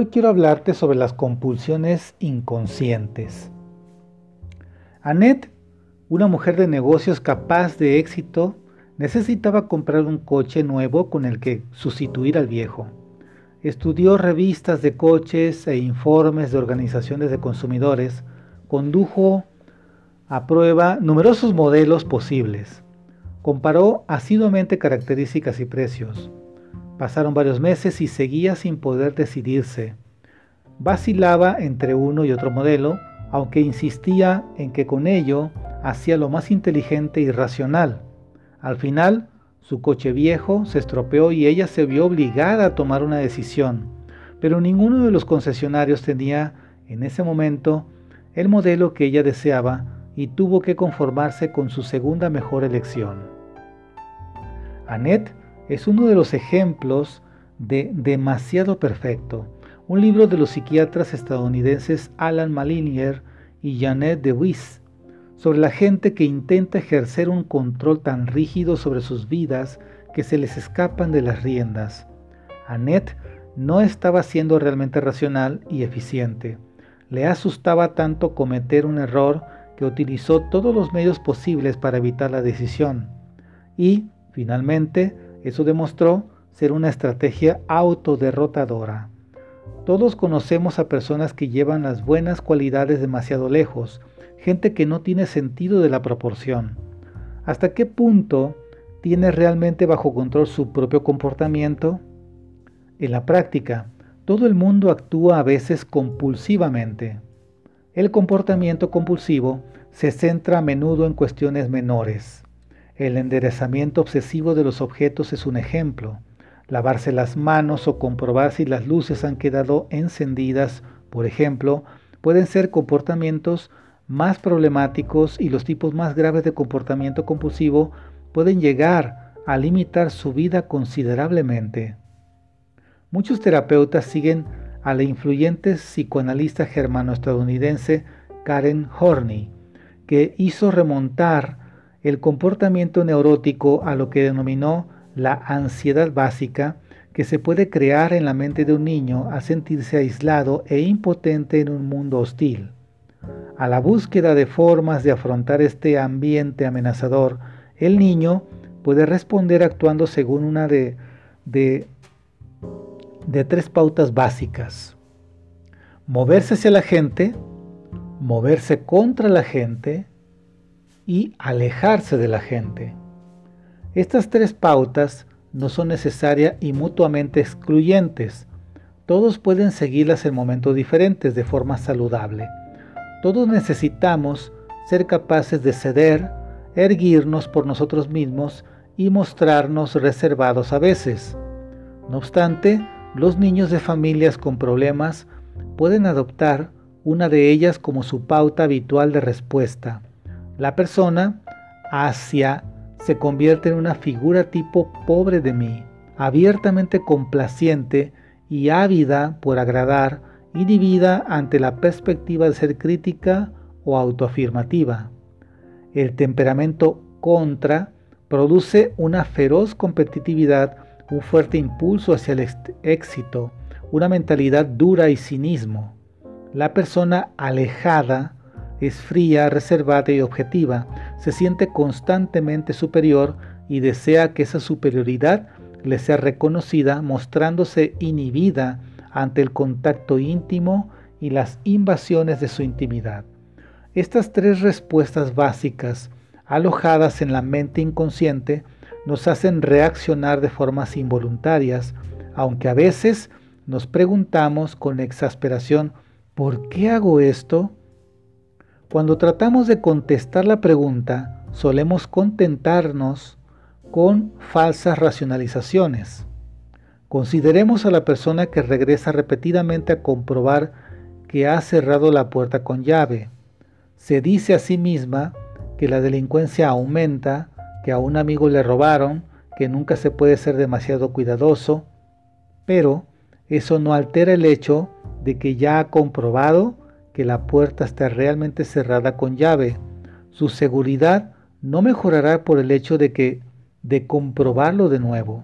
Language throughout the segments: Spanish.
Hoy quiero hablarte sobre las compulsiones inconscientes. Annette, una mujer de negocios capaz de éxito, necesitaba comprar un coche nuevo con el que sustituir al viejo. Estudió revistas de coches e informes de organizaciones de consumidores, condujo a prueba numerosos modelos posibles, comparó asiduamente características y precios, Pasaron varios meses y seguía sin poder decidirse. Vacilaba entre uno y otro modelo, aunque insistía en que con ello hacía lo más inteligente y racional. Al final, su coche viejo se estropeó y ella se vio obligada a tomar una decisión, pero ninguno de los concesionarios tenía en ese momento el modelo que ella deseaba y tuvo que conformarse con su segunda mejor elección. Annette es uno de los ejemplos de Demasiado Perfecto, un libro de los psiquiatras estadounidenses Alan Malinier y Janet DeWiss, sobre la gente que intenta ejercer un control tan rígido sobre sus vidas que se les escapan de las riendas. Annette no estaba siendo realmente racional y eficiente. Le asustaba tanto cometer un error que utilizó todos los medios posibles para evitar la decisión. Y, finalmente, eso demostró ser una estrategia autoderrotadora. Todos conocemos a personas que llevan las buenas cualidades demasiado lejos, gente que no tiene sentido de la proporción. ¿Hasta qué punto tiene realmente bajo control su propio comportamiento? En la práctica, todo el mundo actúa a veces compulsivamente. El comportamiento compulsivo se centra a menudo en cuestiones menores. El enderezamiento obsesivo de los objetos es un ejemplo. Lavarse las manos o comprobar si las luces han quedado encendidas, por ejemplo, pueden ser comportamientos más problemáticos y los tipos más graves de comportamiento compulsivo pueden llegar a limitar su vida considerablemente. Muchos terapeutas siguen a la influyente psicoanalista germano-estadounidense Karen Horney, que hizo remontar el comportamiento neurótico a lo que denominó la ansiedad básica que se puede crear en la mente de un niño a sentirse aislado e impotente en un mundo hostil. A la búsqueda de formas de afrontar este ambiente amenazador, el niño puede responder actuando según una de, de, de tres pautas básicas. Moverse hacia la gente, moverse contra la gente y alejarse de la gente. Estas tres pautas no son necesarias y mutuamente excluyentes. Todos pueden seguirlas en momentos diferentes de forma saludable. Todos necesitamos ser capaces de ceder, erguirnos por nosotros mismos y mostrarnos reservados a veces. No obstante, los niños de familias con problemas pueden adoptar una de ellas como su pauta habitual de respuesta la persona hacia se convierte en una figura tipo pobre de mí, abiertamente complaciente y ávida por agradar y divida ante la perspectiva de ser crítica o autoafirmativa. El temperamento contra produce una feroz competitividad, un fuerte impulso hacia el éxito, una mentalidad dura y cinismo. La persona alejada es fría, reservada y objetiva, se siente constantemente superior y desea que esa superioridad le sea reconocida mostrándose inhibida ante el contacto íntimo y las invasiones de su intimidad. Estas tres respuestas básicas, alojadas en la mente inconsciente, nos hacen reaccionar de formas involuntarias, aunque a veces nos preguntamos con exasperación, ¿por qué hago esto? Cuando tratamos de contestar la pregunta, solemos contentarnos con falsas racionalizaciones. Consideremos a la persona que regresa repetidamente a comprobar que ha cerrado la puerta con llave. Se dice a sí misma que la delincuencia aumenta, que a un amigo le robaron, que nunca se puede ser demasiado cuidadoso, pero eso no altera el hecho de que ya ha comprobado que la puerta está realmente cerrada con llave. Su seguridad no mejorará por el hecho de que de comprobarlo de nuevo.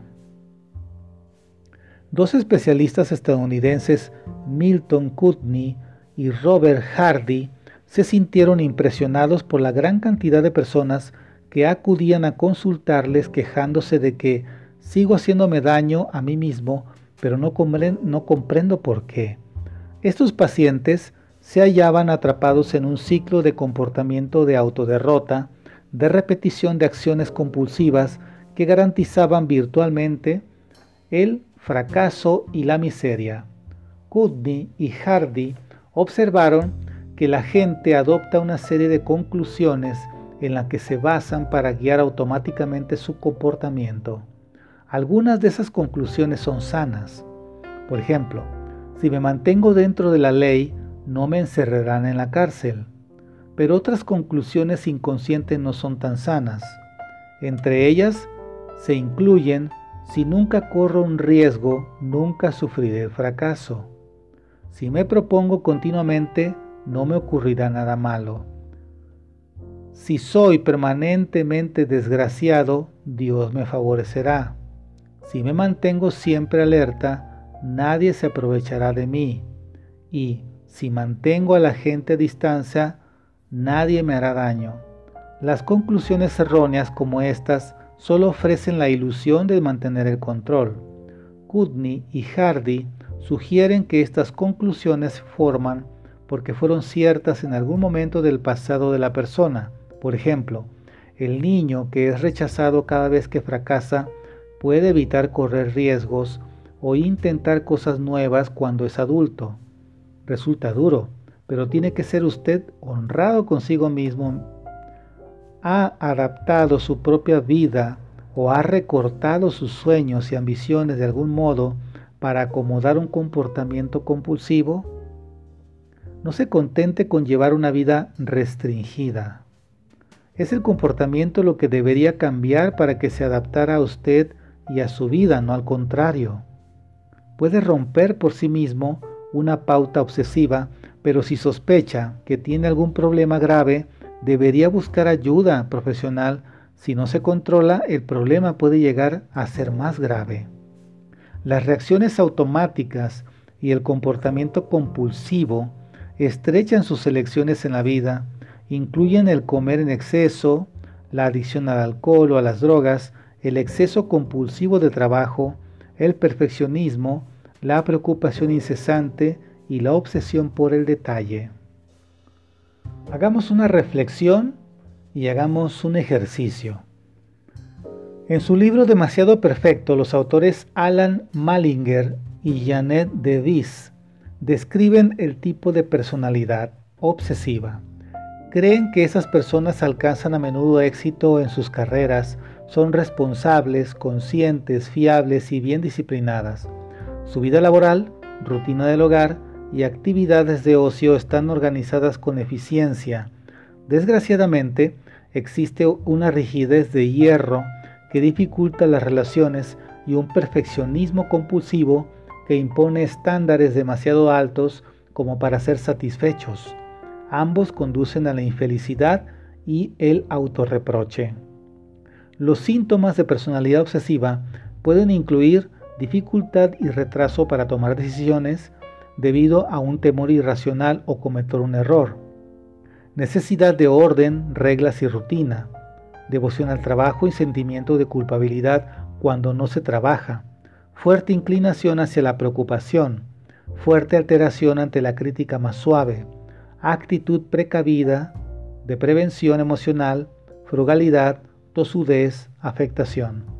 Dos especialistas estadounidenses, Milton Kutney y Robert Hardy, se sintieron impresionados por la gran cantidad de personas que acudían a consultarles quejándose de que sigo haciéndome daño a mí mismo, pero no, no comprendo por qué. Estos pacientes se hallaban atrapados en un ciclo de comportamiento de autoderrota, de repetición de acciones compulsivas que garantizaban virtualmente el fracaso y la miseria. Kudney y Hardy observaron que la gente adopta una serie de conclusiones en las que se basan para guiar automáticamente su comportamiento. Algunas de esas conclusiones son sanas. Por ejemplo, si me mantengo dentro de la ley, no me encerrarán en la cárcel. Pero otras conclusiones inconscientes no son tan sanas. Entre ellas se incluyen, si nunca corro un riesgo, nunca sufriré el fracaso. Si me propongo continuamente, no me ocurrirá nada malo. Si soy permanentemente desgraciado, Dios me favorecerá. Si me mantengo siempre alerta, nadie se aprovechará de mí. Y si mantengo a la gente a distancia, nadie me hará daño. Las conclusiones erróneas como estas solo ofrecen la ilusión de mantener el control. Kudney y Hardy sugieren que estas conclusiones forman porque fueron ciertas en algún momento del pasado de la persona. Por ejemplo, el niño que es rechazado cada vez que fracasa puede evitar correr riesgos o intentar cosas nuevas cuando es adulto. Resulta duro, pero tiene que ser usted honrado consigo mismo. Ha adaptado su propia vida o ha recortado sus sueños y ambiciones de algún modo para acomodar un comportamiento compulsivo. No se contente con llevar una vida restringida. Es el comportamiento lo que debería cambiar para que se adaptara a usted y a su vida, no al contrario. Puede romper por sí mismo una pauta obsesiva, pero si sospecha que tiene algún problema grave, debería buscar ayuda profesional. Si no se controla, el problema puede llegar a ser más grave. Las reacciones automáticas y el comportamiento compulsivo estrechan sus elecciones en la vida, incluyen el comer en exceso, la adicción al alcohol o a las drogas, el exceso compulsivo de trabajo, el perfeccionismo, la preocupación incesante y la obsesión por el detalle. Hagamos una reflexión y hagamos un ejercicio. En su libro Demasiado Perfecto, los autores Alan Malinger y Janet DeVis describen el tipo de personalidad obsesiva. Creen que esas personas alcanzan a menudo éxito en sus carreras son responsables, conscientes, fiables y bien disciplinadas. Su vida laboral, rutina del hogar y actividades de ocio están organizadas con eficiencia. Desgraciadamente, existe una rigidez de hierro que dificulta las relaciones y un perfeccionismo compulsivo que impone estándares demasiado altos como para ser satisfechos. Ambos conducen a la infelicidad y el autorreproche. Los síntomas de personalidad obsesiva pueden incluir dificultad y retraso para tomar decisiones debido a un temor irracional o cometer un error, necesidad de orden, reglas y rutina, devoción al trabajo y sentimiento de culpabilidad cuando no se trabaja, fuerte inclinación hacia la preocupación, fuerte alteración ante la crítica más suave, actitud precavida, de prevención emocional, frugalidad, tosudez, afectación.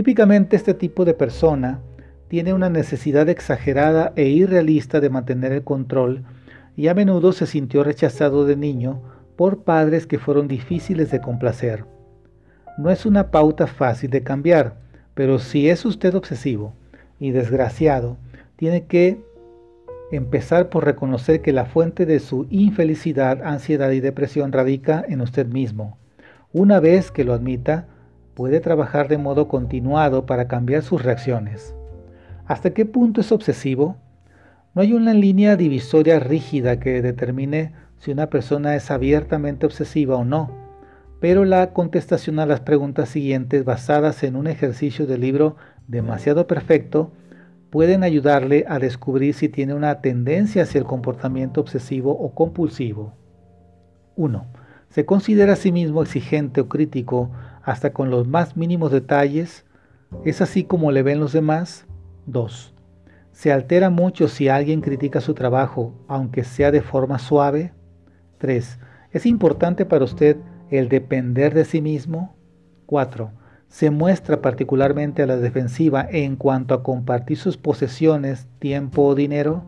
Típicamente este tipo de persona tiene una necesidad exagerada e irrealista de mantener el control y a menudo se sintió rechazado de niño por padres que fueron difíciles de complacer. No es una pauta fácil de cambiar, pero si es usted obsesivo y desgraciado, tiene que empezar por reconocer que la fuente de su infelicidad, ansiedad y depresión radica en usted mismo. Una vez que lo admita, puede trabajar de modo continuado para cambiar sus reacciones. ¿Hasta qué punto es obsesivo? No hay una línea divisoria rígida que determine si una persona es abiertamente obsesiva o no, pero la contestación a las preguntas siguientes basadas en un ejercicio del libro demasiado perfecto pueden ayudarle a descubrir si tiene una tendencia hacia el comportamiento obsesivo o compulsivo. 1. Se considera a sí mismo exigente o crítico hasta con los más mínimos detalles. ¿Es así como le ven los demás? 2. Se altera mucho si alguien critica su trabajo, aunque sea de forma suave. 3. ¿Es importante para usted el depender de sí mismo? 4. Se muestra particularmente a la defensiva en cuanto a compartir sus posesiones, tiempo o dinero.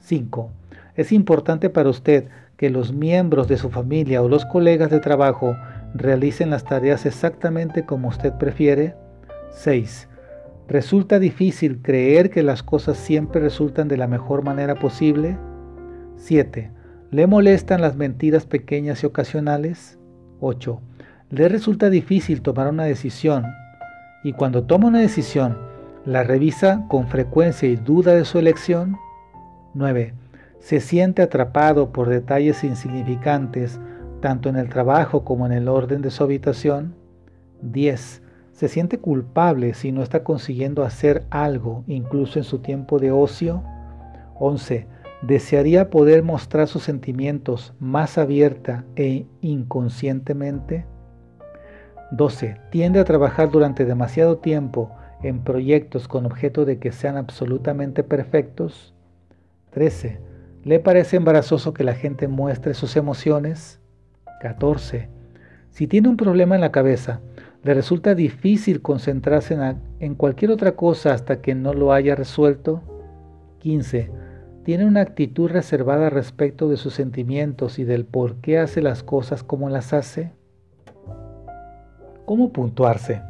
5. Es importante para usted que los miembros de su familia o los colegas de trabajo realicen las tareas exactamente como usted prefiere. 6. Resulta difícil creer que las cosas siempre resultan de la mejor manera posible. 7. ¿Le molestan las mentiras pequeñas y ocasionales? 8. Le resulta difícil tomar una decisión y cuando toma una decisión, la revisa con frecuencia y duda de su elección. 9. Se siente atrapado por detalles insignificantes tanto en el trabajo como en el orden de su habitación. 10. Se siente culpable si no está consiguiendo hacer algo, incluso en su tiempo de ocio. 11 ¿Desearía poder mostrar sus sentimientos más abierta e inconscientemente? 12. Tiende a trabajar durante demasiado tiempo en proyectos con objeto de que sean absolutamente perfectos. 13. ¿Le parece embarazoso que la gente muestre sus emociones? 14. Si tiene un problema en la cabeza, le resulta difícil concentrarse en, cualquier otra cosa hasta que no lo haya resuelto. 15 tiene una actitud reservada respecto de sus sentimientos y del por qué hace las cosas como las hace? ¿Cómo puntuarse?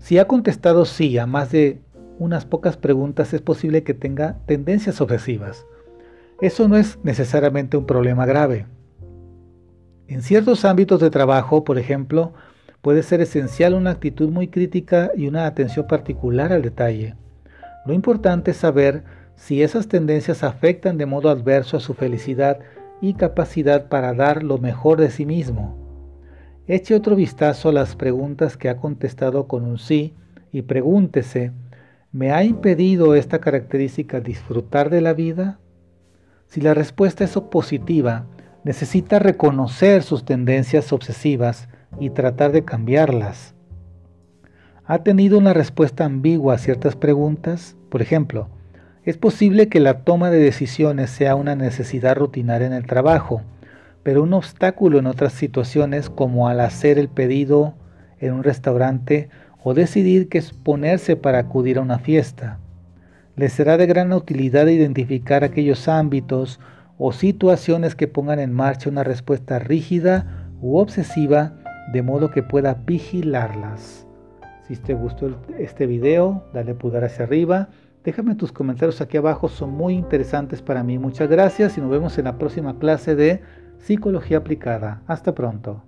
Si ha contestado sí a más de unas pocas preguntas, es posible que tenga tendencias obsesivas. Eso no es necesariamente un problema grave. En ciertos ámbitos de trabajo, por ejemplo, puede ser esencial una actitud muy crítica y una atención particular al detalle. Lo importante es saber si esas tendencias afectan de modo adverso a su felicidad y capacidad para dar lo mejor de sí mismo. Eche otro vistazo a las preguntas que ha contestado con un sí y pregúntese, ¿me ha impedido esta característica disfrutar de la vida? Si la respuesta es positiva, necesita reconocer sus tendencias obsesivas y tratar de cambiarlas. ¿Ha tenido una respuesta ambigua a ciertas preguntas? Por ejemplo, es posible que la toma de decisiones sea una necesidad rutinaria en el trabajo, pero un obstáculo en otras situaciones como al hacer el pedido en un restaurante o decidir qué exponerse para acudir a una fiesta. Le será de gran utilidad identificar aquellos ámbitos o situaciones que pongan en marcha una respuesta rígida u obsesiva de modo que pueda vigilarlas. Si te gustó este video, dale pulgar hacia arriba Déjame tus comentarios aquí abajo, son muy interesantes para mí. Muchas gracias y nos vemos en la próxima clase de Psicología Aplicada. Hasta pronto.